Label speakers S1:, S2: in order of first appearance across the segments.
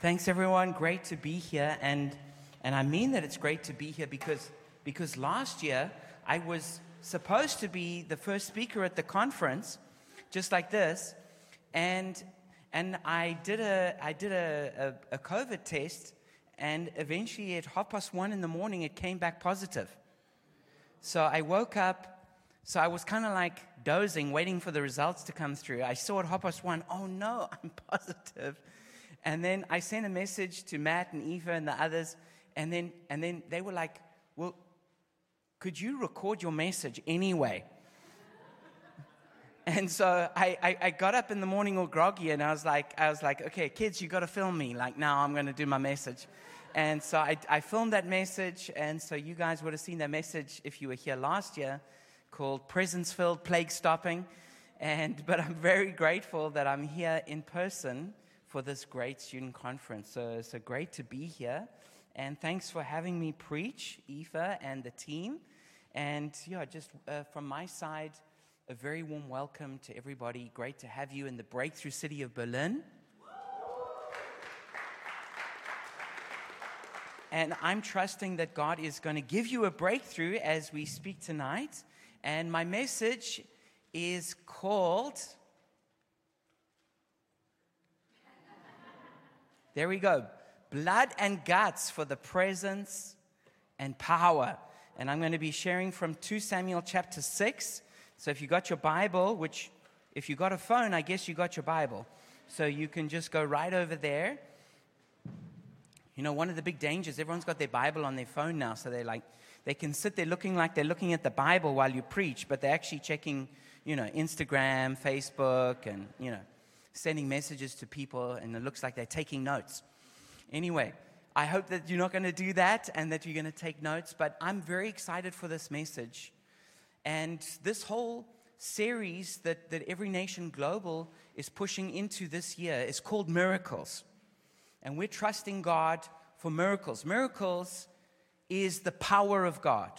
S1: Thanks, everyone. Great to be here. And, and I mean that it's great to be here because, because last year I was supposed to be the first speaker at the conference, just like this. And, and I did, a, I did a, a, a COVID test, and eventually at half past one in the morning, it came back positive. So I woke up. So I was kind of like dozing, waiting for the results to come through. I saw at half past one, oh no, I'm positive. And then I sent a message to Matt and Eva and the others. And then, and then they were like, well, could you record your message anyway? and so I, I, I, got up in the morning all groggy and I was like, I was like, okay, kids, you got to film me. Like now I'm going to do my message. And so I, I filmed that message. And so you guys would have seen that message if you were here last year called Presence Filled Plague Stopping. And, but I'm very grateful that I'm here in person for this great student conference. So, it's so great to be here. And thanks for having me preach, Eva and the team. And yeah, just uh, from my side, a very warm welcome to everybody. Great to have you in the breakthrough city of Berlin. And I'm trusting that God is going to give you a breakthrough as we speak tonight. And my message is called There we go. Blood and guts for the presence and power. And I'm going to be sharing from 2 Samuel chapter 6. So if you got your Bible, which if you got a phone, I guess you got your Bible. So you can just go right over there. You know, one of the big dangers, everyone's got their Bible on their phone now. So they're like, they can sit there looking like they're looking at the Bible while you preach, but they're actually checking, you know, Instagram, Facebook, and, you know, sending messages to people, and it looks like they're taking notes. Anyway, I hope that you're not going to do that and that you're going to take notes, but I'm very excited for this message. And this whole series that, that Every Nation Global is pushing into this year is called Miracles. And we're trusting God for miracles. Miracles is the power of God.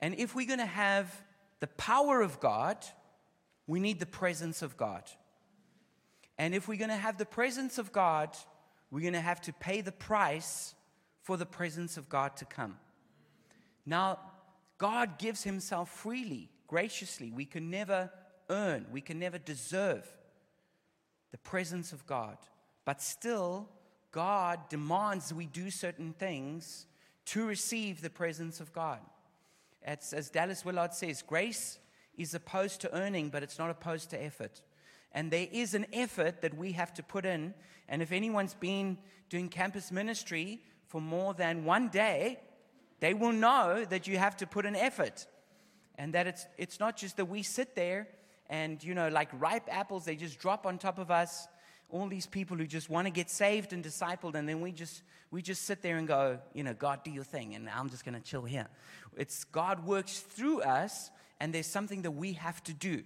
S1: And if we're going to have the power of God, we need the presence of God. And if we're going to have the presence of God, we're going to have to pay the price for the presence of God to come. Now, God gives Himself freely, graciously. We can never earn, we can never deserve the presence of God. But still, God demands we do certain things to receive the presence of God. It's, as Dallas Willard says, grace is opposed to earning, but it's not opposed to effort. And there is an effort that we have to put in. And if anyone's been doing campus ministry for more than one day, they will know that you have to put an effort. And that it's, it's not just that we sit there and, you know, like ripe apples, they just drop on top of us. All these people who just want to get saved and discipled, and then we just we just sit there and go, you know, God, do your thing, and I'm just going to chill here. It's God works through us, and there's something that we have to do.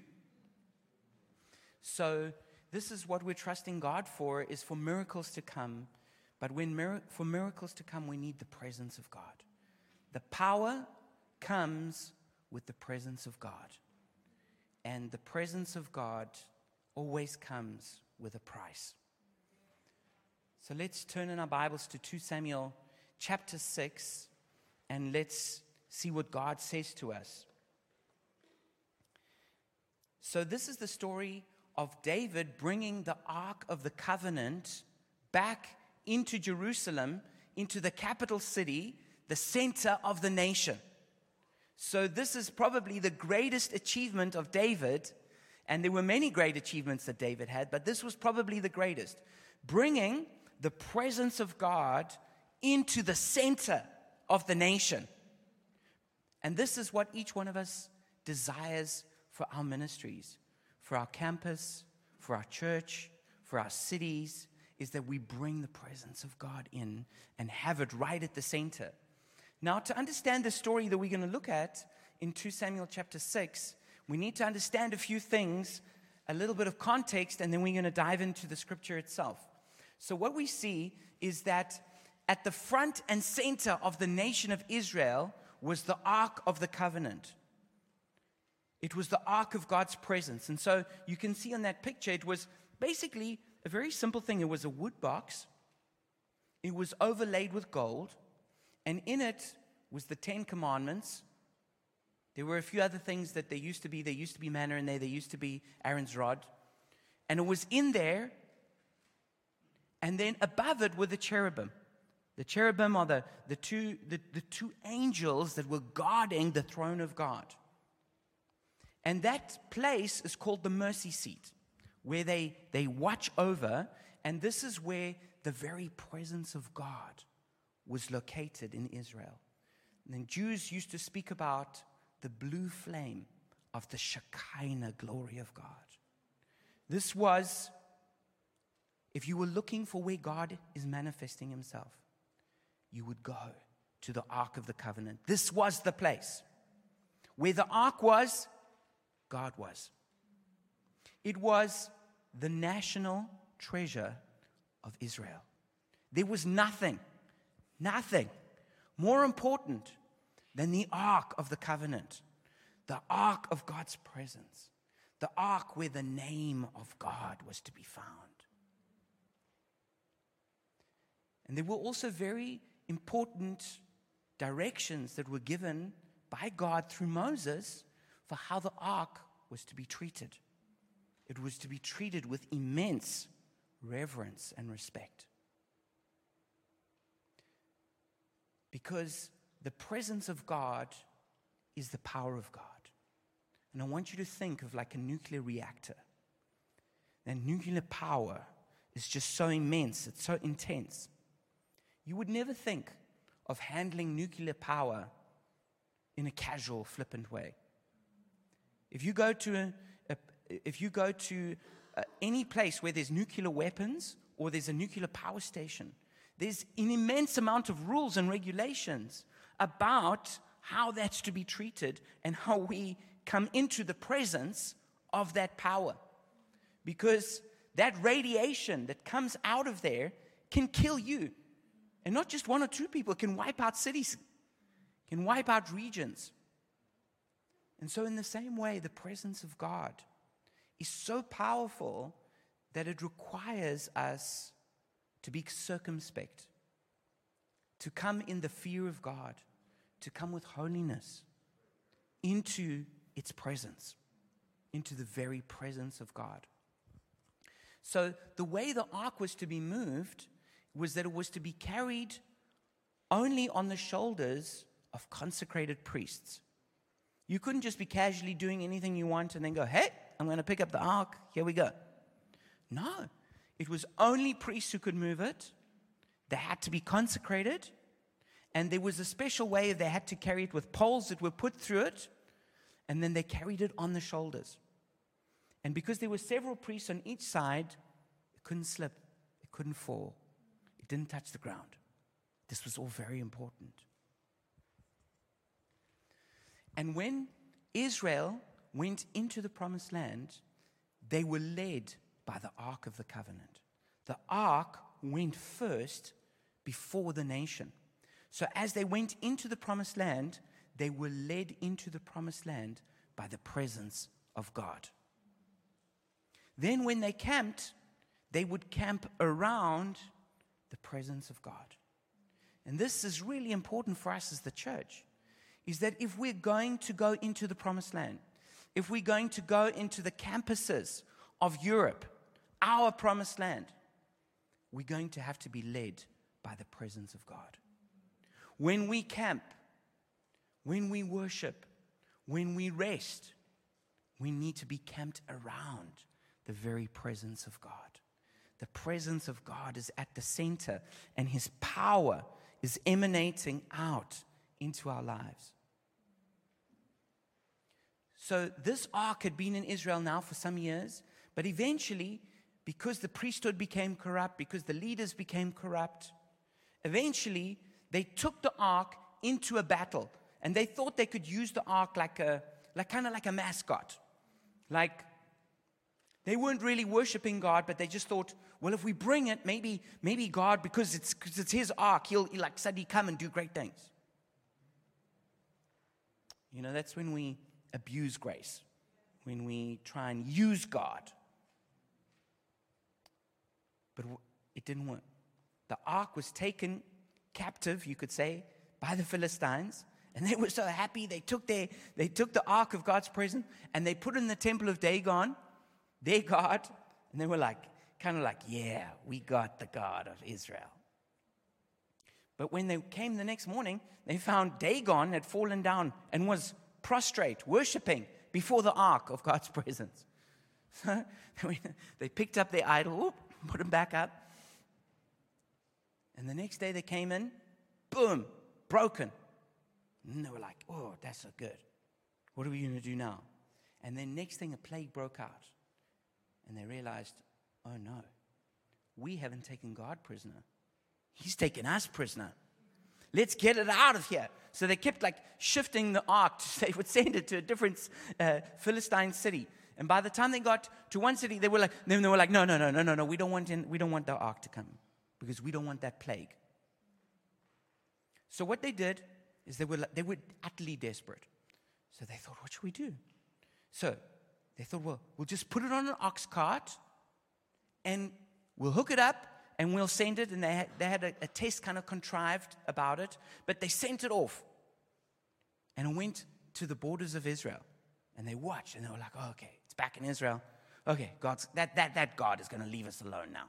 S1: So, this is what we're trusting God for is for miracles to come. But when mir- for miracles to come, we need the presence of God. The power comes with the presence of God. And the presence of God always comes with a price. So let's turn in our Bibles to 2 Samuel chapter 6 and let's see what God says to us. So, this is the story of David bringing the Ark of the Covenant back into Jerusalem, into the capital city, the center of the nation. So, this is probably the greatest achievement of David. And there were many great achievements that David had, but this was probably the greatest. Bringing the presence of God into the center of the nation. And this is what each one of us desires for our ministries for our campus, for our church, for our cities, is that we bring the presence of God in and have it right at the center. Now, to understand the story that we're going to look at in 2 Samuel chapter 6, we need to understand a few things, a little bit of context, and then we're going to dive into the scripture itself. So, what we see is that at the front and center of the nation of Israel was the Ark of the Covenant. It was the ark of God's presence. And so you can see on that picture, it was basically a very simple thing. It was a wood box It was overlaid with gold, and in it was the Ten Commandments. There were a few other things that there used to be. There used to be manna in there, there used to be Aaron's rod. And it was in there, and then above it were the cherubim. The cherubim are the, the, two, the, the two angels that were guarding the throne of God. And that place is called the mercy seat, where they, they watch over. And this is where the very presence of God was located in Israel. And then Jews used to speak about the blue flame of the Shekinah glory of God. This was, if you were looking for where God is manifesting himself, you would go to the Ark of the Covenant. This was the place. Where the Ark was, God was. It was the national treasure of Israel. There was nothing, nothing more important than the Ark of the Covenant, the Ark of God's presence, the Ark where the name of God was to be found. And there were also very important directions that were given by God through Moses for how the ark was to be treated. It was to be treated with immense reverence and respect. Because the presence of God is the power of God. And I want you to think of like a nuclear reactor. And nuclear power is just so immense, it's so intense. You would never think of handling nuclear power in a casual, flippant way. If you go to, a, a, if you go to a, uh, any place where there's nuclear weapons or there's a nuclear power station, there's an immense amount of rules and regulations about how that's to be treated and how we come into the presence of that power. Because that radiation that comes out of there can kill you. And not just one or two people, can wipe out cities, can wipe out regions. And so, in the same way, the presence of God is so powerful that it requires us to be circumspect, to come in the fear of God, to come with holiness into its presence, into the very presence of God. So, the way the ark was to be moved was that it was to be carried only on the shoulders of consecrated priests. You couldn't just be casually doing anything you want and then go, hey, I'm going to pick up the ark. Here we go. No, it was only priests who could move it. They had to be consecrated. And there was a special way they had to carry it with poles that were put through it. And then they carried it on the shoulders. And because there were several priests on each side, it couldn't slip, it couldn't fall it didn't touch the ground. This was all very important. And when Israel went into the promised land, they were led by the Ark of the Covenant. The Ark went first before the nation. So as they went into the promised land, they were led into the promised land by the presence of God. Then, when they camped, they would camp around the presence of God. And this is really important for us as the church is that if we're going to go into the promised land, if we're going to go into the campuses of Europe, our promised land, we're going to have to be led by the presence of God. When we camp, when we worship, when we rest, we need to be camped around the very presence of God the presence of God is at the center and his power is emanating out into our lives. So, this ark had been in Israel now for some years, but eventually, because the priesthood became corrupt, because the leaders became corrupt, eventually they took the ark into a battle and they thought they could use the ark like a like kind of like a mascot like they weren't really worshiping God, but they just thought, well, if we bring it, maybe, maybe God, because it's, because it's his ark, he'll, he'll like suddenly come and do great things. You know, that's when we abuse grace, when we try and use God. But it didn't work. the ark was taken captive, you could say, by the Philistines. And they were so happy. They took, their, they took the ark of God's presence and they put it in the temple of Dagon, their God. And they were like, kind of like, yeah, we got the God of Israel. But when they came the next morning, they found Dagon had fallen down and was prostrate, worshiping before the ark of God's presence. So they picked up their idol, put him back up. And the next day they came in, boom, broken. And they were like, oh, that's so good. What are we going to do now? And then next thing, a plague broke out. And they realized, oh no, we haven't taken God prisoner. He's taken us prisoner. Let's get it out of here. So they kept like shifting the ark. They would send it to a different uh, Philistine city. And by the time they got to one city, they were like, then they were like, no, no, no, no, no, no. We don't want in, we don't want the ark to come because we don't want that plague. So what they did is they were they were utterly desperate. So they thought, what should we do? So they thought, well, we'll just put it on an ox cart and we'll hook it up and we'll send it. And they had, they had a, a test kind of contrived about it, but they sent it off and it went to the borders of Israel. And they watched and they were like, oh, okay, it's back in Israel. Okay, God's, that, that, that God is going to leave us alone now.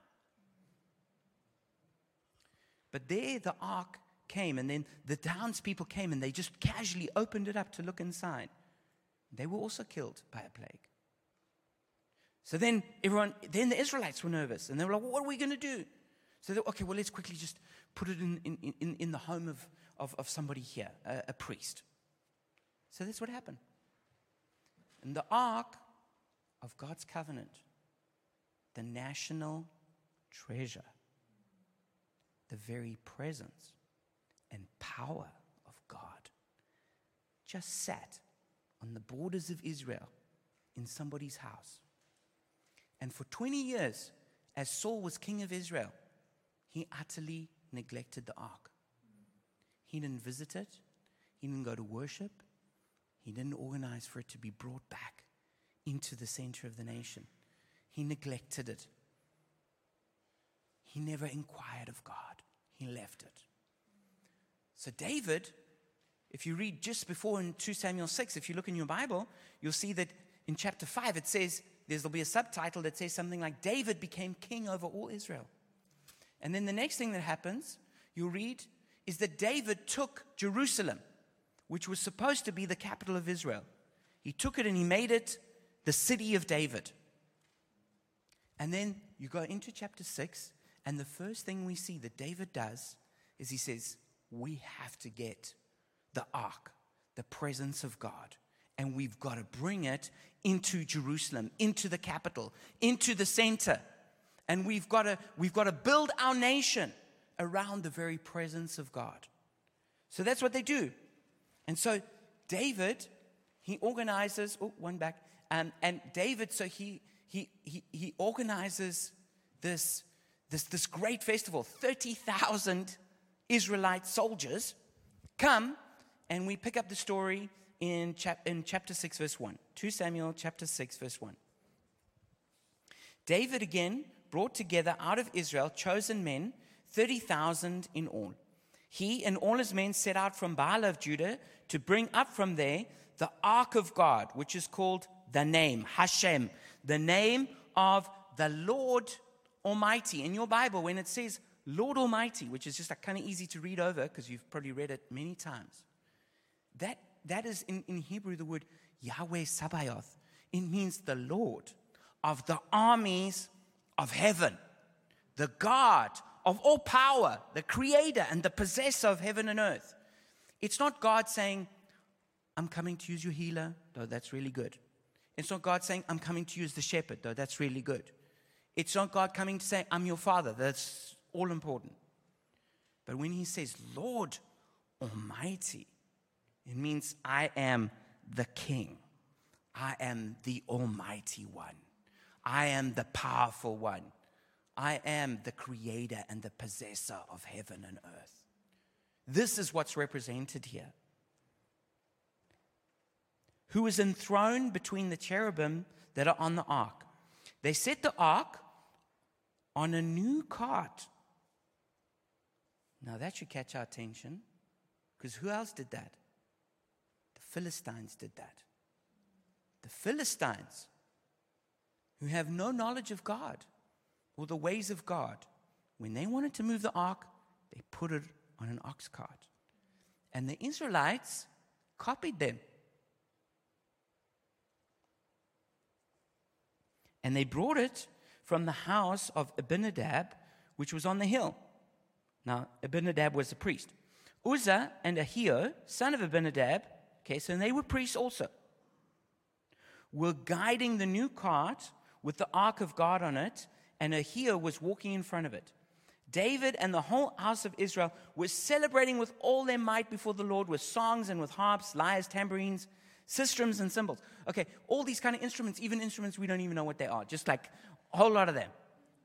S1: But there the ark came, and then the townspeople came and they just casually opened it up to look inside. They were also killed by a plague. So then everyone, then the Israelites were nervous and they were like, what are we going to do? So okay, well, let's quickly just put it in, in, in, in the home of, of, of somebody here, a, a priest. So that's what happened. And the ark of God's covenant, the national treasure, the very presence and power of God, just sat on the borders of Israel in somebody's house. And for 20 years, as Saul was king of Israel, he utterly neglected the ark. He didn't visit it, he didn't go to worship, he didn't organize for it to be brought back into the center of the nation. He neglected it. He never inquired of God, he left it. So, David, if you read just before in 2 Samuel 6, if you look in your Bible, you'll see that in chapter 5 it says, there'll be a subtitle that says something like, David became king over all Israel. And then the next thing that happens, you'll read, is that David took Jerusalem, which was supposed to be the capital of Israel. He took it and he made it the city of David. And then you go into chapter 6, and the first thing we see that David does is he says, we have to get the ark, the presence of God, and we've got to bring it into Jerusalem, into the capital, into the center. And we've got to, we've got to build our nation around the very presence of God. So that's what they do. And so David, he organizes, oh, one back. Um, and David, so he, he, he, he organizes this, this, this great festival 30,000 Israelite soldiers come, and we pick up the story in, chap- in chapter 6, verse 1. 2 Samuel chapter 6, verse 1. David again brought together out of Israel chosen men, 30,000 in all. He and all his men set out from Baal of Judah to bring up from there the ark of God, which is called the name, Hashem, the name of the Lord Almighty. In your Bible, when it says Lord Almighty, which is just like kind of easy to read over because you've probably read it many times. That, that is in, in Hebrew the word Yahweh Sabaoth. It means the Lord of the armies of heaven, the God of all power, the creator and the possessor of heaven and earth. It's not God saying, I'm coming to use your healer, though that's really good. It's not God saying, I'm coming to use the shepherd, though that's really good. It's not God coming to say, I'm your father, that's all important. But when he says, Lord Almighty, it means I am the King. I am the Almighty One. I am the powerful one. I am the creator and the possessor of heaven and earth. This is what's represented here. Who is enthroned between the cherubim that are on the ark? They set the ark on a new cart Now that should catch our attention because who else did that? The Philistines did that. The Philistines, who have no knowledge of God or the ways of God, when they wanted to move the ark, they put it on an ox cart. And the Israelites copied them. And they brought it from the house of Abinadab, which was on the hill. Now, Abinadab was a priest. Uzzah and Ahio, son of Abinadab, okay, so they were priests also, were guiding the new cart with the ark of God on it, and Ahio was walking in front of it. David and the whole house of Israel were celebrating with all their might before the Lord with songs and with harps, lyres, tambourines, sistrums, and cymbals. Okay, all these kind of instruments, even instruments we don't even know what they are, just like a whole lot of them,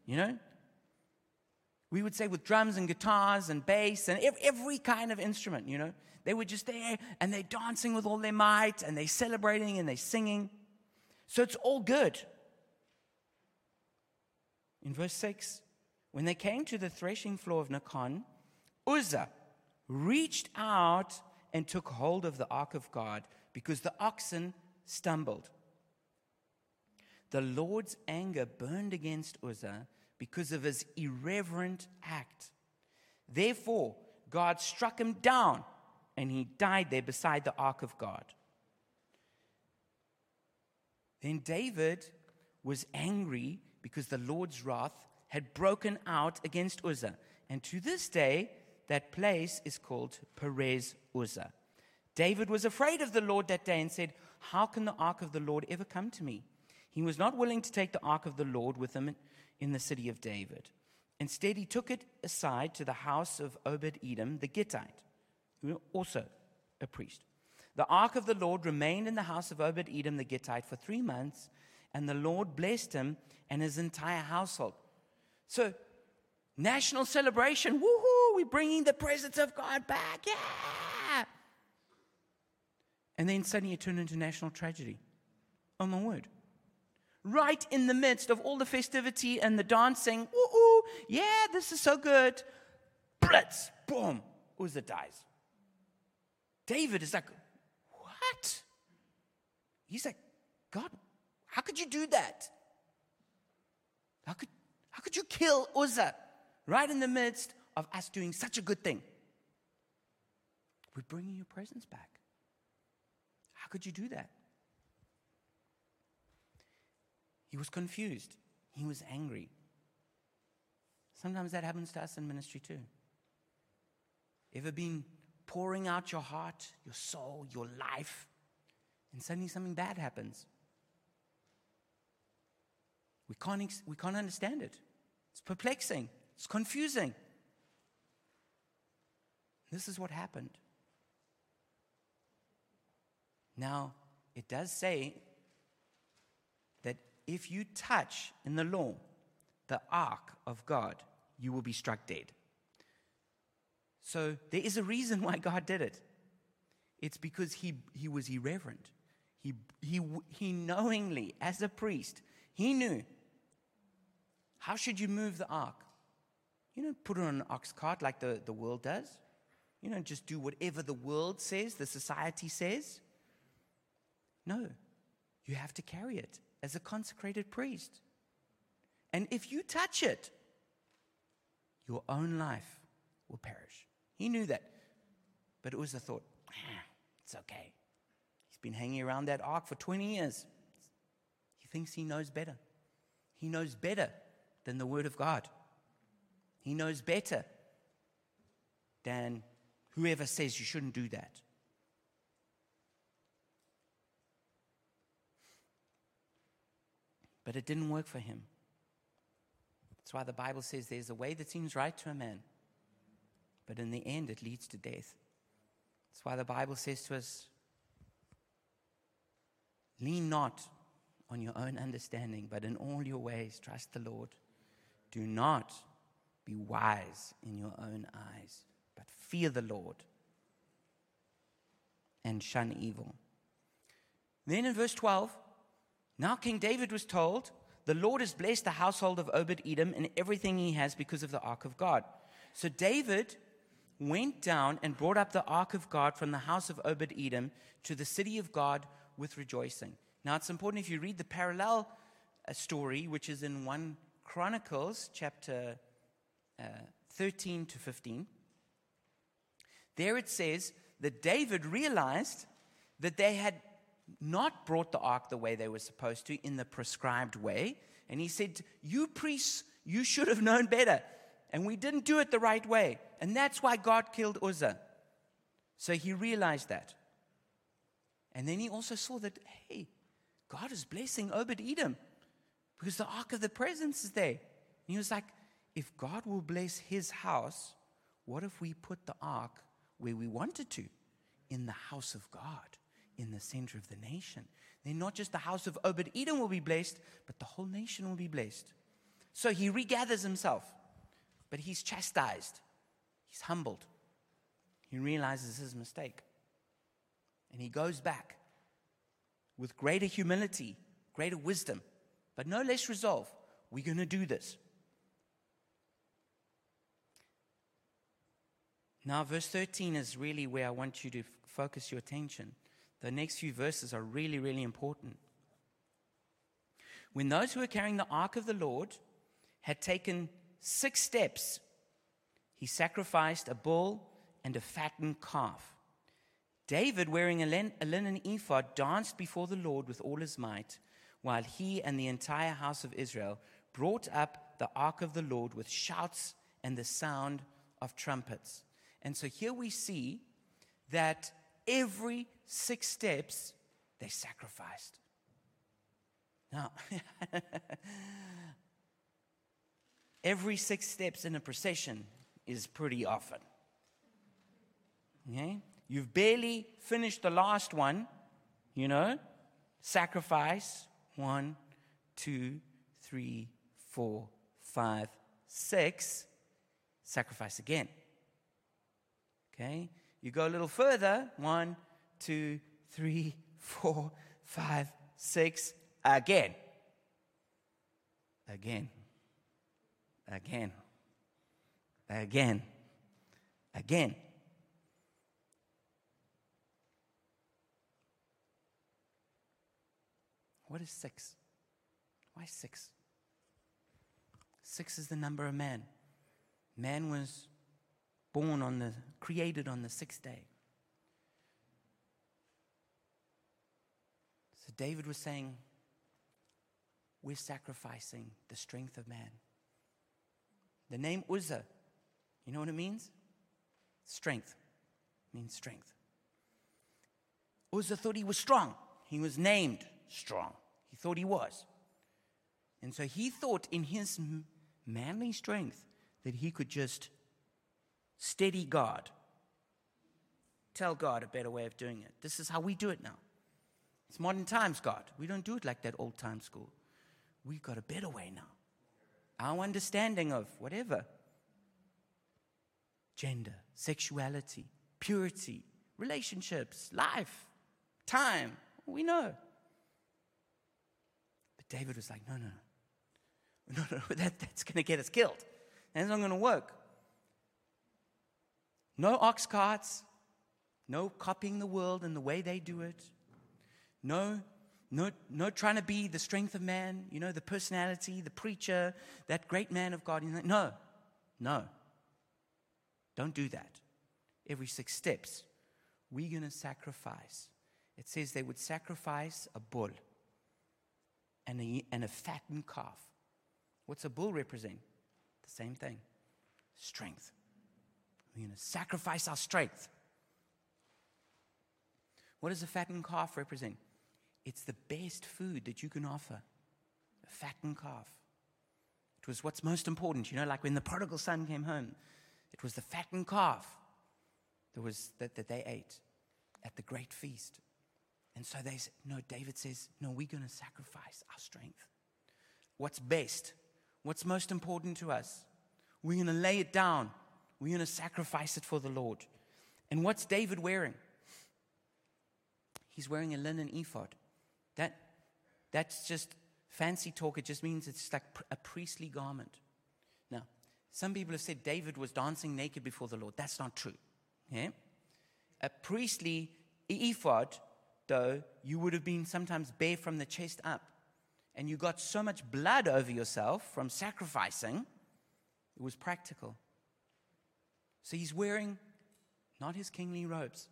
S1: you know? We would say with drums and guitars and bass and every kind of instrument, you know? They were just there and they're dancing with all their might and they're celebrating and they're singing. So it's all good. In verse 6, when they came to the threshing floor of Nacon, Uzzah reached out and took hold of the ark of God because the oxen stumbled. The Lord's anger burned against Uzzah because of his irreverent act. Therefore, God struck him down and he died there beside the ark of God. Then David was angry because the Lord's wrath had broken out against Uzzah. And to this day, that place is called Perez Uzzah. David was afraid of the Lord that day and said, How can the ark of the Lord ever come to me? He was not willing to take the ark of the Lord with him in the city of David. Instead, he took it aside to the house of Obed Edom the Gittite, who was also a priest. The ark of the Lord remained in the house of Obed Edom the Gittite for three months, and the Lord blessed him and his entire household. So, national celebration. Woohoo! We're bringing the presence of God back. Yeah! And then suddenly it turned into national tragedy. Oh my word. Right in the midst of all the festivity and the dancing, woohoo! Yeah, this is so good. Blitz! Boom! Uzzah dies. David is like, what? He's like, God, how could you do that? How could, how could you kill Uzzah right in the midst of us doing such a good thing? We're bringing your presence back. How could you do that? He was confused. He was angry. Sometimes that happens to us in ministry too. Ever been pouring out your heart, your soul, your life, and suddenly something bad happens? We can't, we can't understand it. It's perplexing, it's confusing. This is what happened. Now, it does say that if you touch in the law the ark of God, you will be struck dead. So there is a reason why God did it. It's because he, he was irreverent. He, he, he knowingly, as a priest, he knew how should you move the ark? You don't put it on an ox cart like the, the world does. You don't just do whatever the world says, the society says. No, you have to carry it as a consecrated priest. And if you touch it, your own life will perish. He knew that. But it was a thought, ah, it's okay. He's been hanging around that ark for 20 years. He thinks he knows better. He knows better than the Word of God. He knows better than whoever says you shouldn't do that. But it didn't work for him. That's why the Bible says there's a way that seems right to a man, but in the end it leads to death. That's why the Bible says to us lean not on your own understanding, but in all your ways trust the Lord. Do not be wise in your own eyes, but fear the Lord and shun evil. Then in verse 12, now King David was told, The Lord has blessed the household of Obed Edom and everything he has because of the ark of God. So David went down and brought up the ark of God from the house of Obed Edom to the city of God with rejoicing. Now, it's important if you read the parallel uh, story, which is in 1 Chronicles chapter uh, 13 to 15. There it says that David realized that they had not brought the ark the way they were supposed to in the prescribed way. And he said, You priests, you should have known better. And we didn't do it the right way. And that's why God killed Uzzah. So he realized that. And then he also saw that, hey, God is blessing Obed Edom because the ark of the presence is there. And he was like, if God will bless his house, what if we put the ark where we wanted to? In the house of God, in the center of the nation. Then not just the house of Obed Edom will be blessed, but the whole nation will be blessed. So he regathers himself, but he's chastised, he's humbled. He realizes his mistake. And he goes back with greater humility, greater wisdom, but no less resolve. We're going to do this. Now, verse 13 is really where I want you to f- focus your attention. The next few verses are really, really important. When those who were carrying the ark of the Lord had taken six steps, he sacrificed a bull and a fattened calf. David, wearing a, linen ephod, danced before the Lord with all his might, while he and the entire house of Israel brought up the ark of the Lord with shouts and the sound of trumpets. And so here we see that every six steps they sacrificed. Now, every six steps in a procession is pretty often. Okay? You've barely finished the last one, you know? Sacrifice. One, two, three, four, five, six. Sacrifice again. Okay? You go a little further. One, two, three, four, five, six. Again. Again. Again. Again. Again. What is six? Why six? Six is the number of man. Man was born on the, created on the sixth day. So David was saying, We're sacrificing the strength of man. The name Uzzah, you know what it means? Strength. It means strength. Uzzah thought he was strong. He was named strong. He thought he was. And so he thought in his manly strength that he could just steady God. Tell God a better way of doing it. This is how we do it now. It's modern times, God. We don't do it like that old time school. We've got a better way now. Our understanding of whatever gender, sexuality, purity, relationships, life, time, we know. David was like, no, no, no, no, no that, that's going to get us killed. That's not going to work. No ox carts, no copying the world and the way they do it. No, no, no trying to be the strength of man, you know, the personality, the preacher, that great man of God. No, no. Don't do that. Every six steps, we're going to sacrifice. It says they would sacrifice a bull and a, and a fattened calf. What's a bull represent? The same thing strength. We're going to sacrifice our strength. What does a fattened calf represent? It's the best food that you can offer a fattened calf. It was what's most important, you know, like when the prodigal son came home, it was the fattened calf that, was, that, that they ate at the great feast. And so they said, No, David says, No, we're going to sacrifice our strength. What's best? What's most important to us? We're going to lay it down we're going to sacrifice it for the Lord. And what's David wearing? He's wearing a linen ephod. That, that's just fancy talk. It just means it's like a priestly garment. Now, Some people have said David was dancing naked before the Lord. That's not true. Yeah? A priestly ephod, though, you would have been sometimes bare from the chest up. And you got so much blood over yourself from sacrificing, it was practical. So he's wearing not his kingly robes.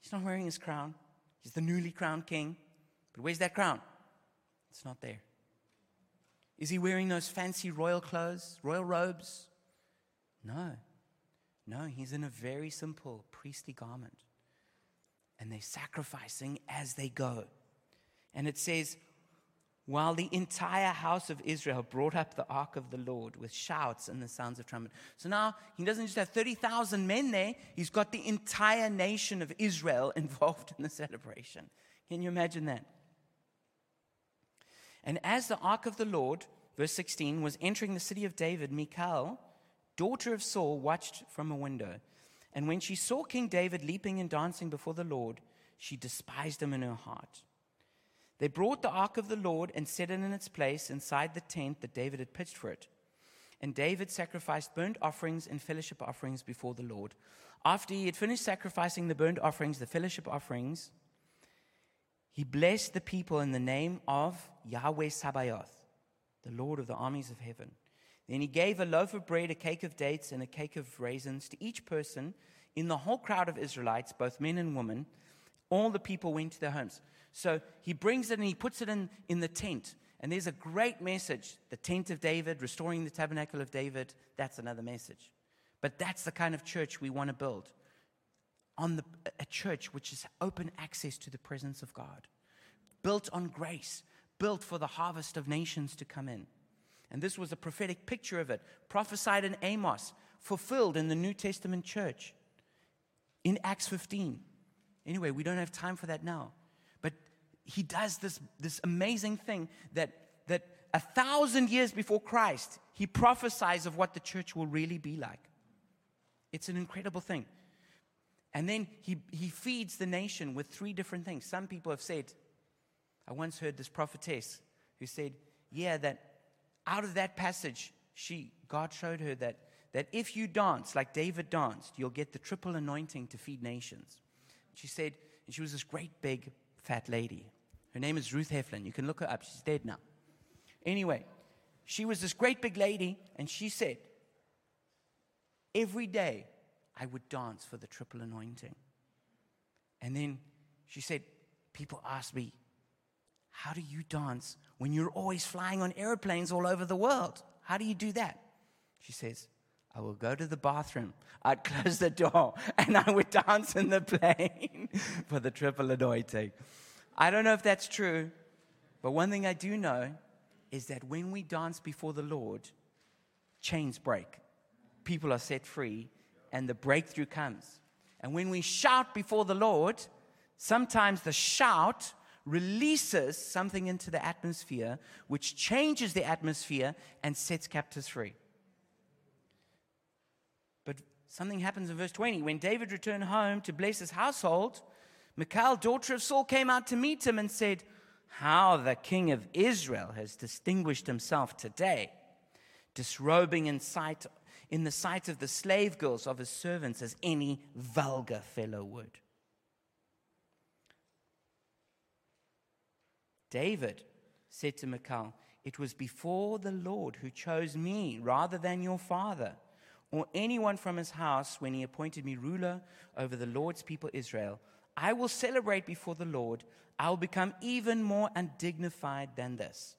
S1: He's not wearing his crown. He's the newly crowned king. But where's that crown? It's not there. Is he wearing those fancy royal clothes, royal robes? No. No, he's in a very simple priestly garment. And they're sacrificing as they go. And it says, while the entire house of Israel brought up the ark of the Lord with shouts and the sounds of trumpet. So now he doesn't just have 30,000 men there, he's got the entire nation of Israel involved in the celebration. Can you imagine that? And as the ark of the Lord, verse 16, was entering the city of David, Michal, daughter of Saul, watched from a window. And when she saw King David leaping and dancing before the Lord, she despised him in her heart. They brought the ark of the Lord and set it in its place inside the tent that David had pitched for it. And David sacrificed burnt offerings and fellowship offerings before the Lord. After he had finished sacrificing the burnt offerings, the fellowship offerings, he blessed the people in the name of Yahweh Sabaoth, the Lord of the armies of heaven. Then he gave a loaf of bread, a cake of dates, and a cake of raisins to each person in the whole crowd of Israelites, both men and women. All the people went to their homes. So he brings it and he puts it in, in the tent. And there's a great message the tent of David, restoring the tabernacle of David. That's another message. But that's the kind of church we want to build. On the, a church which is open access to the presence of God, built on grace, built for the harvest of nations to come in. And this was a prophetic picture of it, prophesied in Amos, fulfilled in the New Testament church in Acts 15. Anyway, we don't have time for that now But he does this, this amazing thing that, that a thousand years before Christ, he prophesies of what the church will really be like. It's an incredible thing. And then he, he feeds the nation with three different things. Some people have said, I once heard this prophetess who said, Yeah, that out of that passage, she, God showed her that, that if you dance like David danced, you'll get the triple anointing to feed nations. She said, and she was this great big fat lady. Her name is Ruth Heflin. You can look her up. She's dead now. Anyway, she was this great big lady, and she said, Every day I would dance for the triple anointing. And then she said, People ask me, How do you dance when you're always flying on airplanes all over the world? How do you do that? She says, I will go to the bathroom. I'd close the door and I would dance in the plane for the triple anointing. I don't know if that's true, but one thing I do know is that when we dance before the Lord, chains break, people are set free, and the breakthrough comes. And when we shout before the Lord, sometimes the shout releases something into the atmosphere, which changes the atmosphere and sets captives free. But something happens in verse 20. When David returned home to bless his household, Michal, daughter of Saul, came out to meet him and said, How the king of Israel has distinguished himself today, disrobing in, sight, in the sight of the slave girls of his servants as any vulgar fellow would. David said to Michal, It was before the Lord who chose me rather than your father or anyone from his house when he appointed me ruler over the Lord's people Israel. I will celebrate before the Lord. I will become even more undignified than this.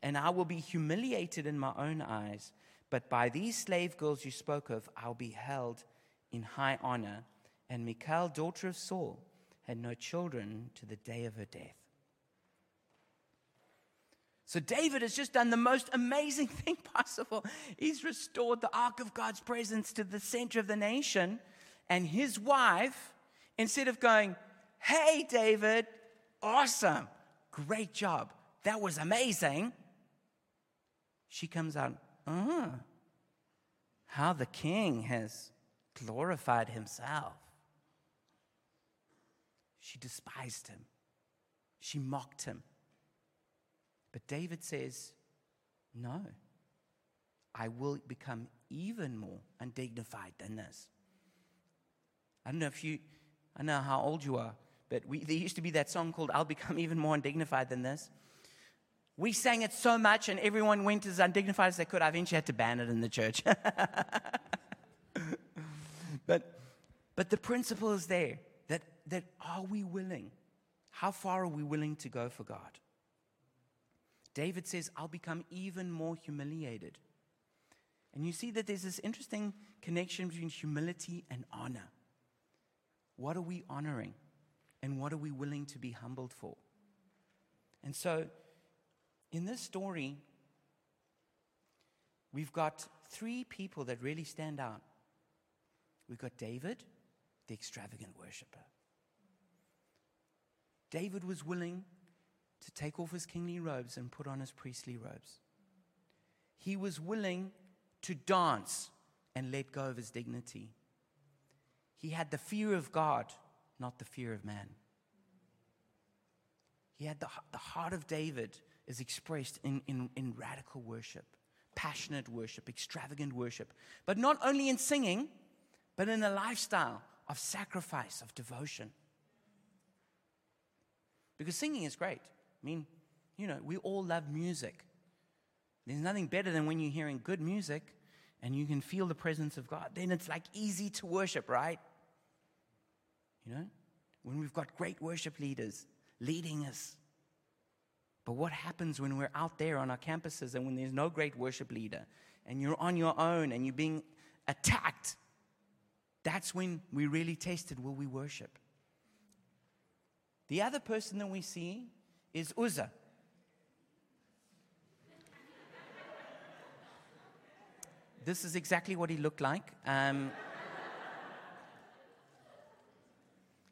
S1: And I will be humiliated in my own eyes. But by these slave girls you spoke of, I'll be held in high honor. And Michal, daughter of Saul, had no children to the day of her death. So David has just done the most amazing thing possible. He's restored the ark of God's presence to the center of the nation, and his wife Instead of going, hey, David, awesome, great job, that was amazing, she comes out, uh, how the king has glorified himself. She despised him, she mocked him. But David says, no, I will become even more undignified than this. I don't know if you, I know how old you are, but we, there used to be that song called I'll Become Even More Undignified Than This. We sang it so much, and everyone went as undignified as they could. I eventually had to ban it in the church. but, but the principle is there that, that are we willing? How far are we willing to go for God? David says, I'll become even more humiliated. And you see that there's this interesting connection between humility and honor. What are we honoring? And what are we willing to be humbled for? And so, in this story, we've got three people that really stand out. We've got David, the extravagant worshiper. David was willing to take off his kingly robes and put on his priestly robes. He was willing to dance and let go of his dignity. He had the fear of God, not the fear of man. He had the, the heart of David is expressed in, in, in radical worship, passionate worship, extravagant worship. But not only in singing, but in a lifestyle of sacrifice, of devotion. Because singing is great. I mean, you know, we all love music. There's nothing better than when you're hearing good music and you can feel the presence of God. Then it's like easy to worship, right? You know, when we've got great worship leaders leading us. But what happens when we're out there on our campuses and when there's no great worship leader and you're on your own and you're being attacked? That's when we really tested will we worship? The other person that we see is Uzzah. this is exactly what he looked like. Um,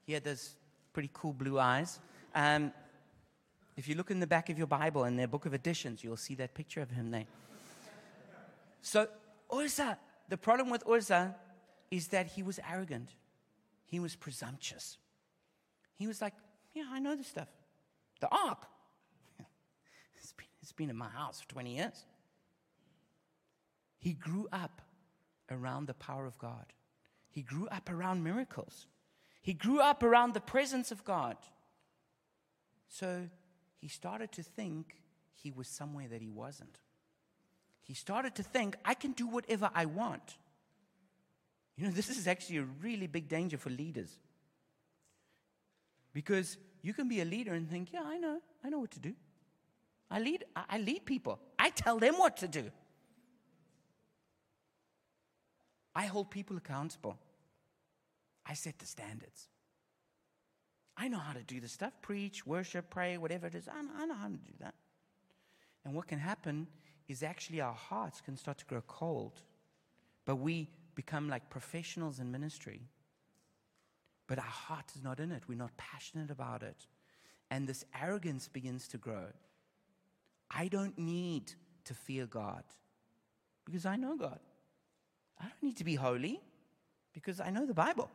S1: he had those pretty cool blue eyes. Um, if you look in the back of your Bible in their book of editions, you'll see that picture of him there. So, Uzzah, the problem with Uzzah is that he was arrogant, he was presumptuous. He was like, Yeah, I know this stuff. The ark. it's, been, it's been in my house for 20 years. He grew up around the power of God. He grew up around miracles. He grew up around the presence of God. So he started to think he was somewhere that he wasn't. He started to think, I can do whatever I want. You know, this is actually a really big danger for leaders. Because you can be a leader and think, yeah, I know, I know what to do. I lead, I lead people. I tell them what to do. I hold people accountable. I set the standards. I know how to do the stuff preach, worship, pray, whatever it is. I know, I know how to do that. And what can happen is actually our hearts can start to grow cold, but we become like professionals in ministry but our heart is not in it. We're not passionate about it. And this arrogance begins to grow. I don't need to fear God because I know God. I don't need to be holy because I know the Bible.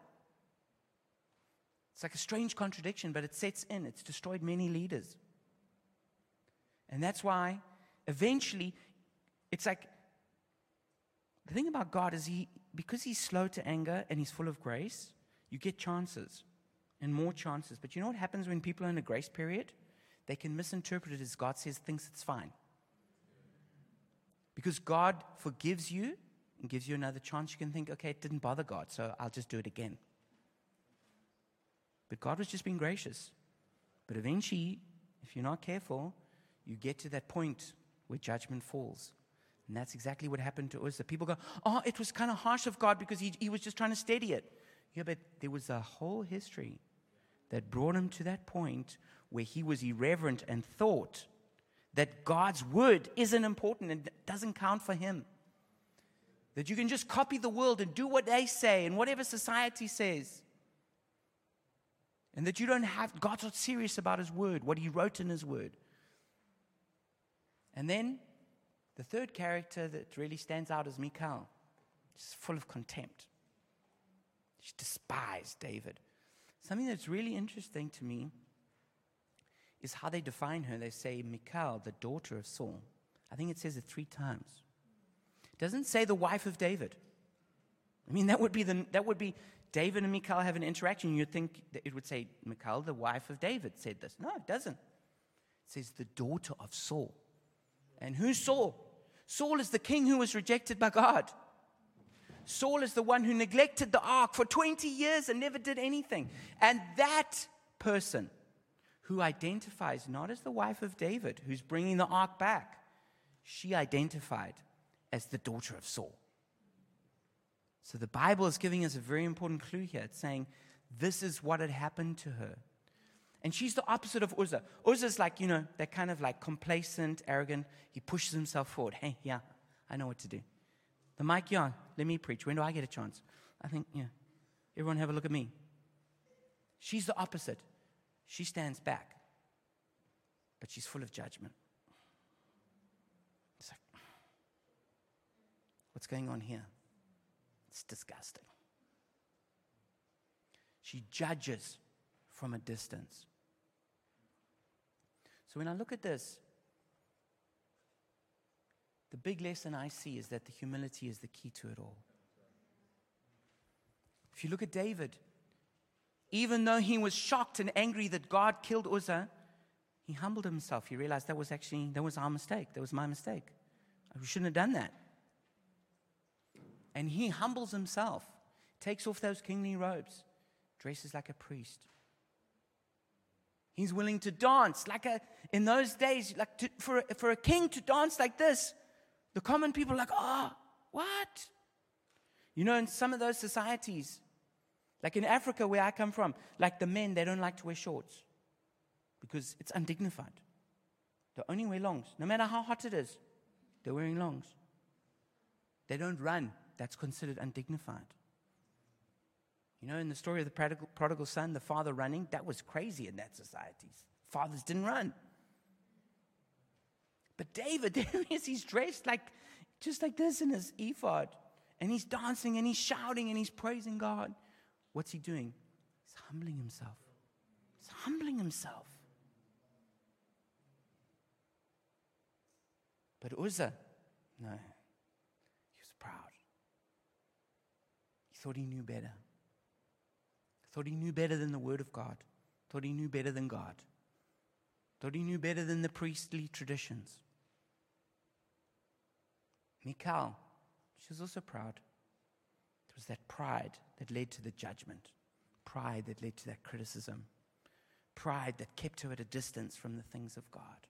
S1: It's like a strange contradiction, but it sets in. It's destroyed many leaders. And that's why eventually it's like the thing about God is he because he's slow to anger and he's full of grace, you get chances and more chances. But you know what happens when people are in a grace period? They can misinterpret it as God says, thinks it's fine. Because God forgives you and gives you another chance, you can think, okay, it didn't bother God, so I'll just do it again. But God was just being gracious. But eventually, if you're not careful, you get to that point where judgment falls. And that's exactly what happened to Uzzah. The people go, oh, it was kind of harsh of God because he, he was just trying to steady it. Yeah, but there was a whole history that brought him to that point where he was irreverent and thought that God's word isn't important and doesn't count for him. That you can just copy the world and do what they say and whatever society says. And that you don't have, God's not serious about his word, what he wrote in his word. And then the third character that really stands out is Michal, just full of contempt. She despised David. Something that's really interesting to me is how they define her. They say, Michal, the daughter of Saul. I think it says it three times. It doesn't say the wife of David. I mean, that would be, the, that would be David and Michal have an interaction. You'd think it would say, Michal, the wife of David, said this. No, it doesn't. It says the daughter of Saul. And who's Saul? Saul is the king who was rejected by God. Saul is the one who neglected the ark for 20 years and never did anything. And that person who identifies not as the wife of David, who's bringing the ark back, she identified as the daughter of Saul. So the Bible is giving us a very important clue here. It's saying this is what had happened to her. And she's the opposite of Uzzah. Uzzah's like, you know, that kind of like complacent, arrogant. He pushes himself forward. Hey, yeah, I know what to do. The mic, yeah, let me preach. When do I get a chance? I think, yeah, everyone have a look at me. She's the opposite. She stands back, but she's full of judgment. It's like, what's going on here? It's disgusting. She judges from a distance. So when I look at this, the big lesson I see is that the humility is the key to it all. If you look at David, even though he was shocked and angry that God killed Uzzah, he humbled himself. He realized that was actually that was our mistake. That was my mistake. We shouldn't have done that. And he humbles himself, takes off those kingly robes, dresses like a priest. He's willing to dance like a in those days, like to, for for a king to dance like this the common people are like, oh, what? You know, in some of those societies, like in Africa where I come from, like the men, they don't like to wear shorts because it's undignified. They only wear longs. No matter how hot it is, they're wearing longs. They don't run. That's considered undignified. You know, in the story of the prodigal, prodigal son, the father running, that was crazy in that society. Fathers didn't run. But David, there he is, he's dressed like just like this in his ephod. And he's dancing and he's shouting and he's praising God. What's he doing? He's humbling himself. He's humbling himself. But Uzzah, no, he was proud. He thought he knew better. Thought he knew better than the Word of God. Thought he knew better than God. Thought he knew better than the priestly traditions. Michal, she was also proud. It was that pride that led to the judgment, pride that led to that criticism, pride that kept her at a distance from the things of God.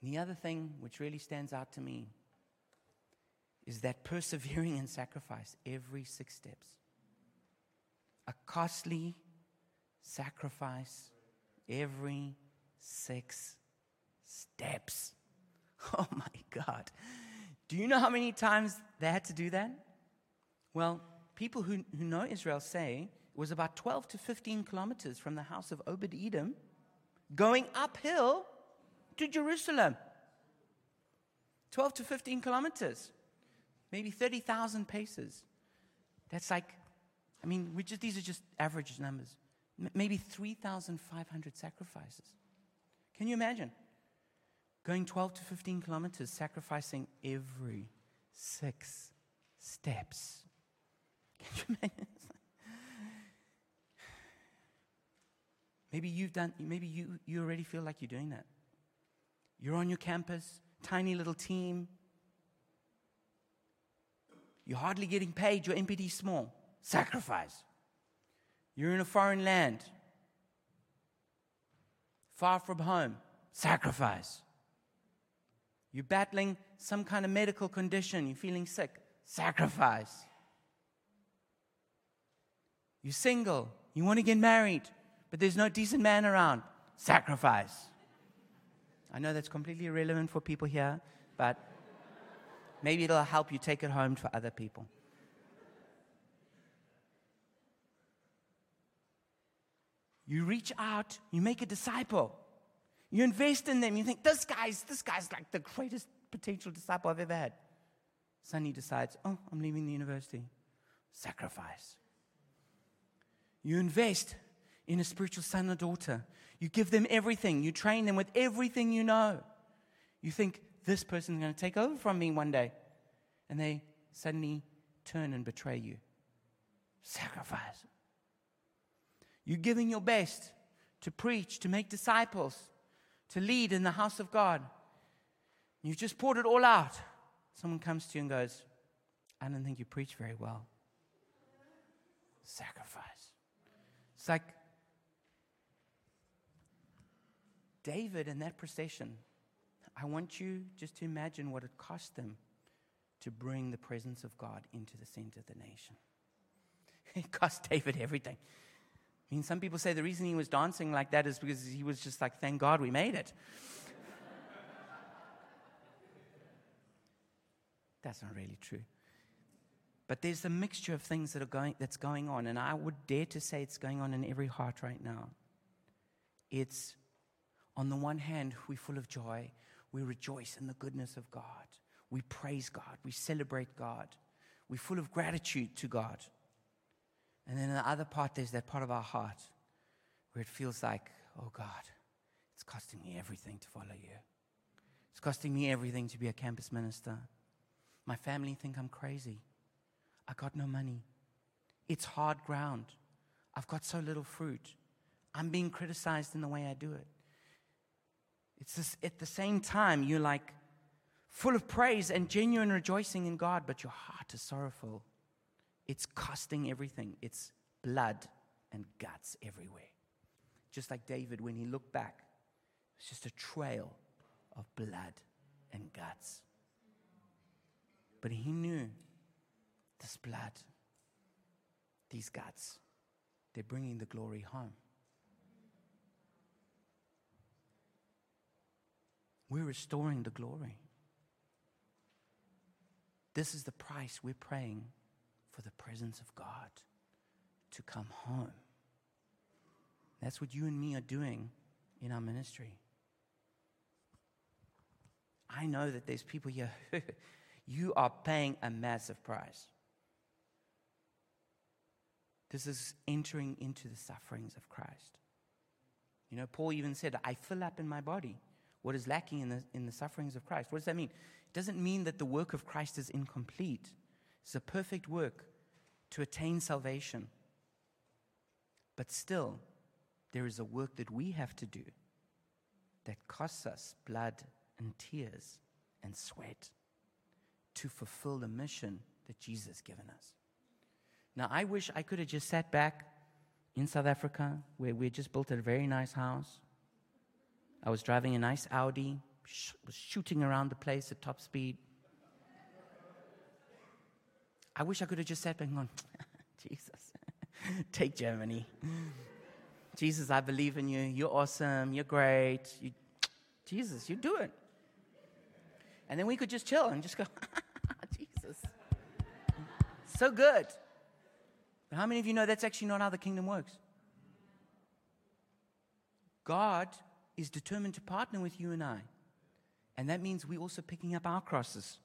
S1: And the other thing which really stands out to me is that persevering in sacrifice every six steps. A costly sacrifice every six steps. Oh my God. Do you know how many times they had to do that? Well, people who, who know Israel say it was about 12 to 15 kilometers from the house of Obed Edom going uphill to Jerusalem. 12 to 15 kilometers, maybe 30,000 paces. That's like, I mean, we just, these are just average numbers. M- maybe 3,500 sacrifices. Can you imagine? Going 12 to 15 kilometers, sacrificing every six steps. Can you imagine? Maybe you've done, maybe you, you already feel like you're doing that. You're on your campus, tiny little team. You're hardly getting paid, your MPD small. Sacrifice. You're in a foreign land, far from home. Sacrifice. You're battling some kind of medical condition, you're feeling sick, sacrifice. You're single, you want to get married, but there's no decent man around, sacrifice. I know that's completely irrelevant for people here, but maybe it'll help you take it home for other people. You reach out, you make a disciple. You invest in them. You think, this guy's, this guy's like the greatest potential disciple I've ever had. Sonny decides, oh, I'm leaving the university. Sacrifice. You invest in a spiritual son or daughter. You give them everything. You train them with everything you know. You think this person's going to take over from me one day. And they suddenly turn and betray you. Sacrifice. You're giving your best to preach, to make disciples, to lead in the house of God. You've just poured it all out. Someone comes to you and goes, I don't think you preach very well. Sacrifice. It's like David in that procession. I want you just to imagine what it cost them to bring the presence of God into the center of the nation. It cost David everything. I mean, some people say the reason he was dancing like that is because he was just like, thank God we made it. That's not really true. But there's a mixture of things that are going, that's going on, and I would dare to say it's going on in every heart right now. It's, on the one hand, we're full of joy. We rejoice in the goodness of God. We praise God. We celebrate God. We're full of gratitude to God. And then the other part, there's that part of our heart where it feels like, oh God, it's costing me everything to follow you. It's costing me everything to be a campus minister. My family think I'm crazy. I got no money. It's hard ground. I've got so little fruit. I'm being criticized in the way I do it. It's this, at the same time, you're like full of praise and genuine rejoicing in God, but your heart is sorrowful. It's costing everything, it's blood and guts everywhere. Just like David, when he looked back, it's just a trail of blood and guts. But he knew this blood, these guts, they're bringing the glory home. We're restoring the glory. This is the price we're praying for the presence of God to come home. That's what you and me are doing in our ministry. I know that there's people here, you are paying a massive price. This is entering into the sufferings of Christ. You know, Paul even said, I fill up in my body what is lacking in the, in the sufferings of Christ. What does that mean? It doesn't mean that the work of Christ is incomplete, it's a perfect work to attain salvation. But still, there is a work that we have to do that costs us blood and tears and sweat to fulfill the mission that Jesus has given us. Now, I wish I could have just sat back in South Africa where we just built a very nice house. I was driving a nice Audi, sh- was shooting around the place at top speed. I wish I could have just sat back and gone, Jesus, take Germany. Jesus, I believe in you. You're awesome. You're great. You, Jesus, you do it. And then we could just chill and just go, Jesus. So good. But how many of you know that's actually not how the kingdom works? God is determined to partner with you and I. And that means we're also picking up our crosses.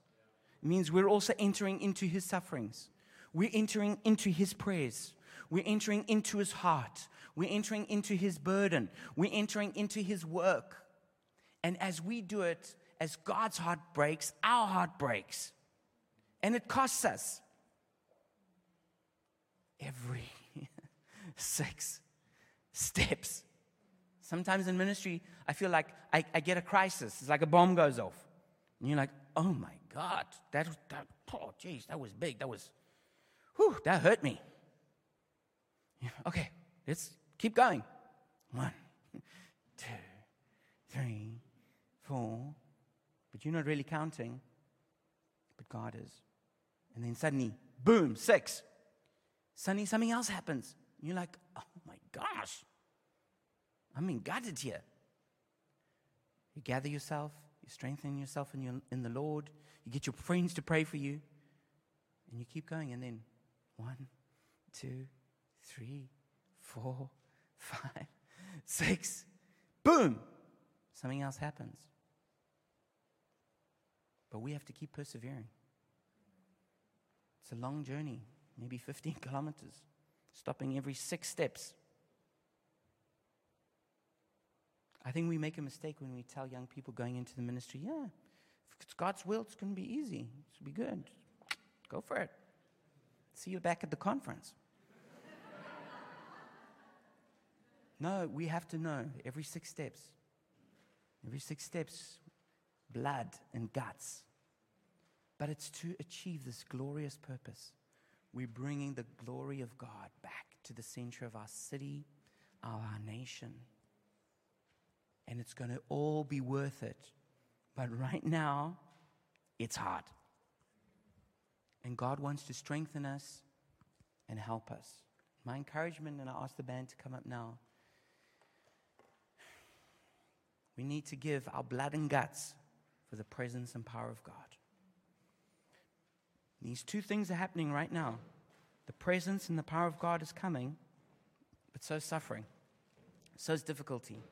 S1: Means we're also entering into his sufferings. We're entering into his prayers. We're entering into his heart. We're entering into his burden. We're entering into his work. And as we do it, as God's heart breaks, our heart breaks. And it costs us every six steps. Sometimes in ministry, I feel like I, I, get a crisis. It's like a bomb goes off. And you're like, oh my God, that, that oh, jeez, that was big. That was, whew, that hurt me. Okay, let's keep going. One, two, three, four. But you're not really counting, but God is. And then suddenly, boom, six. Suddenly something else happens. You're like, oh my gosh, I'm in here. You gather yourself, you strengthen yourself in, your, in the Lord, you get your friends to pray for you, and you keep going. And then one, two, three, four, five, six, boom, something else happens. But we have to keep persevering. It's a long journey maybe 15 kilometers, stopping every six steps. I think we make a mistake when we tell young people going into the ministry, yeah, if it's God's will, it's going to be easy. It's going to be good. Go for it. See you back at the conference. no, we have to know every six steps. Every six steps, blood and guts. But it's to achieve this glorious purpose. We're bringing the glory of God back to the center of our city, our nation. And it's going to all be worth it. But right now, it's hard. And God wants to strengthen us and help us. My encouragement, and I ask the band to come up now. We need to give our blood and guts for the presence and power of God. These two things are happening right now. The presence and the power of God is coming, but so is suffering, so is difficulty.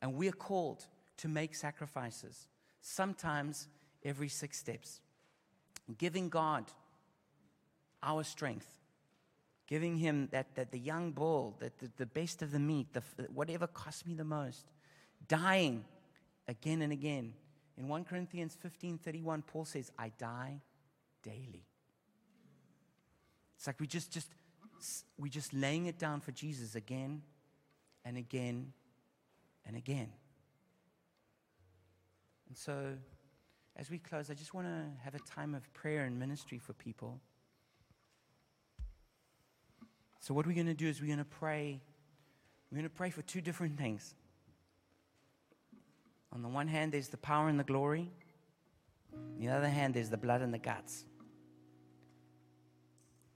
S1: And we are called to make sacrifices, sometimes every six steps. Giving God our strength, giving Him that, that the young bull, that the, the best of the meat, the, whatever cost me the most, dying again and again. In 1 Corinthians 15 31, Paul says, I die daily. It's like we just, just, we just laying it down for Jesus again and again and again. And so, as we close, I just want to have a time of prayer and ministry for people. So, what we're going to do is we're going to pray. We're going to pray for two different things. On the one hand, there's the power and the glory. On the other hand, there's the blood and the guts.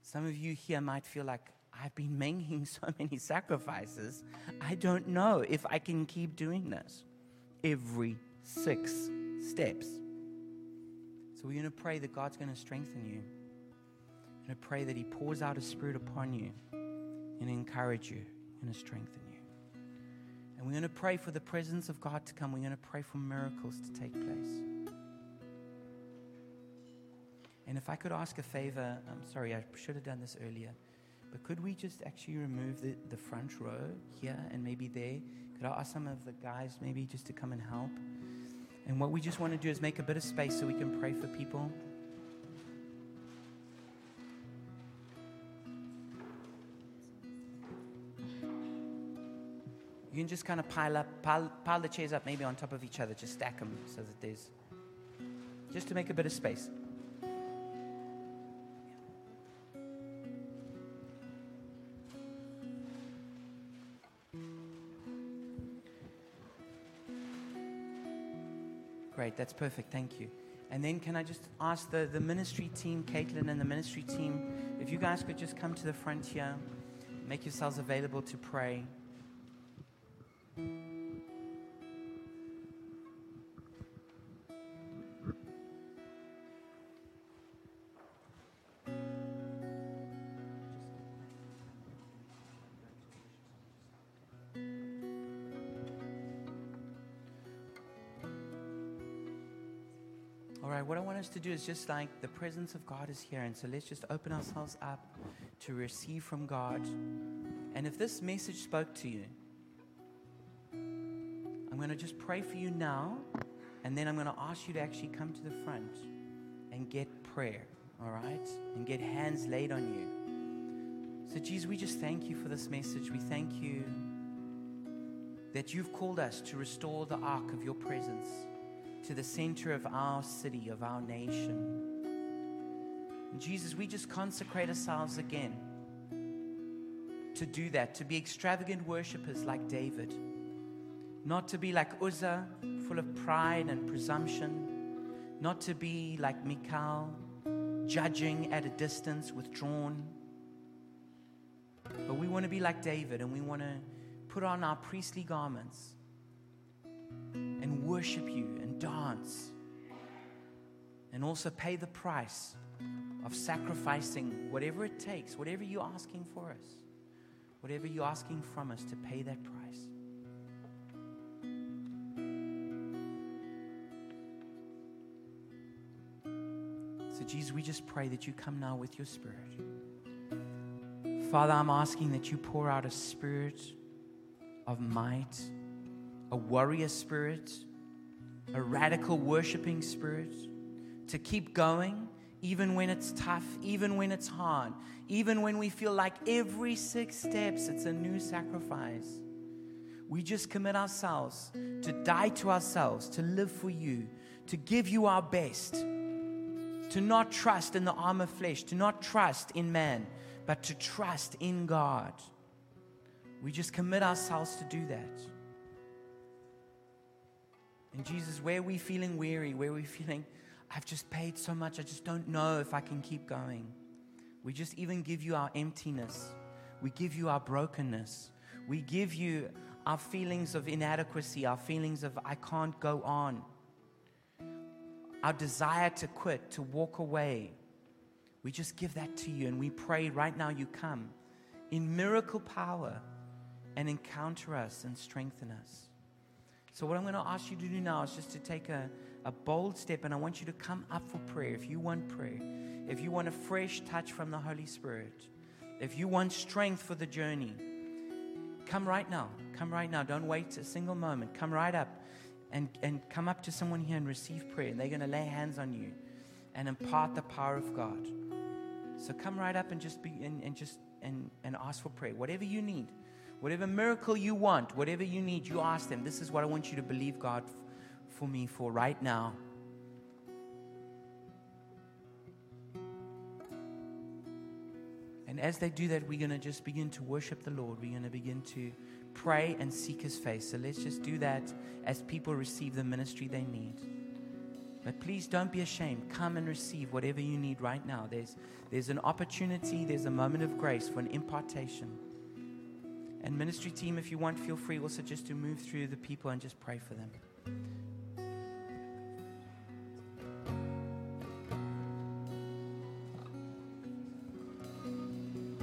S1: Some of you here might feel like, I've been making so many sacrifices. I don't know if I can keep doing this every six steps. So we're going to pray that God's going to strengthen you. We're going to pray that He pours out His Spirit upon you and encourage you and strengthen you. And we're going to pray for the presence of God to come. We're going to pray for miracles to take place. And if I could ask a favor, I'm sorry, I should have done this earlier, but could we just actually remove the, the front row here and maybe there? Could I ask some of the guys maybe just to come and help? And what we just want to do is make a bit of space so we can pray for people. You can just kind of pile up, pile, pile the chairs up maybe on top of each other, just stack them so that there's, just to make a bit of space. Great, that's perfect. Thank you. And then can I just ask the, the ministry team, Caitlin and the ministry team, if you guys could just come to the front here, make yourselves available to pray. To do is just like the presence of God is here. And so let's just open ourselves up to receive from God. And if this message spoke to you, I'm going to just pray for you now. And then I'm going to ask you to actually come to the front and get prayer, all right? And get hands laid on you. So, Jesus, we just thank you for this message. We thank you that you've called us to restore the ark of your presence to the center of our city, of our nation. And Jesus, we just consecrate ourselves again to do that, to be extravagant worshippers like David, not to be like Uzzah, full of pride and presumption, not to be like Michal, judging at a distance, withdrawn. But we want to be like David and we want to put on our priestly garments and worship you dance and also pay the price of sacrificing whatever it takes, whatever you're asking for us, whatever you're asking from us to pay that price. So, Jesus, we just pray that you come now with your spirit. Father, I'm asking that you pour out a spirit of might a warrior spirit, a radical worshiping spirit, to keep going even when it's tough, even when it's hard, even when we feel like every six steps it's a new sacrifice. We just commit ourselves to die to ourselves, to live for you, to give you our best, to not trust in the arm of flesh, to not trust in man, but to trust in God. We just commit ourselves to do that. And Jesus, where are we feeling weary, where are we feeling, I've just paid so much, I just don't know if I can keep going. We just even give you our emptiness. We give you our brokenness. We give you our feelings of inadequacy, our feelings of I can't go on, our desire to quit, to walk away. We just give that to you and we pray right now you come in miracle power and encounter us and strengthen us. So, what I'm going to ask you to do now is just to take a, a bold step, and I want you to come up for prayer if you want prayer, if you want a fresh touch from the Holy Spirit, if you want strength for the journey. Come right now. Come right now. Don't wait a single moment. Come right up and, and come up to someone here and receive prayer. And they're going to lay hands on you and impart the power of God. So come right up and just be and, and just and, and ask for prayer. Whatever you need, whatever miracle you want, whatever you need, you ask them. This is what I want you to believe God for me for right now. And as they do that, we're going to just begin to worship the Lord. We're going to begin to pray and seek His face. So let's just do that as people receive the ministry they need. But please don't be ashamed. Come and receive whatever you need right now. There's, there's an opportunity, there's a moment of grace for an impartation. And ministry team, if you want, feel free also just to move through the people and just pray for them.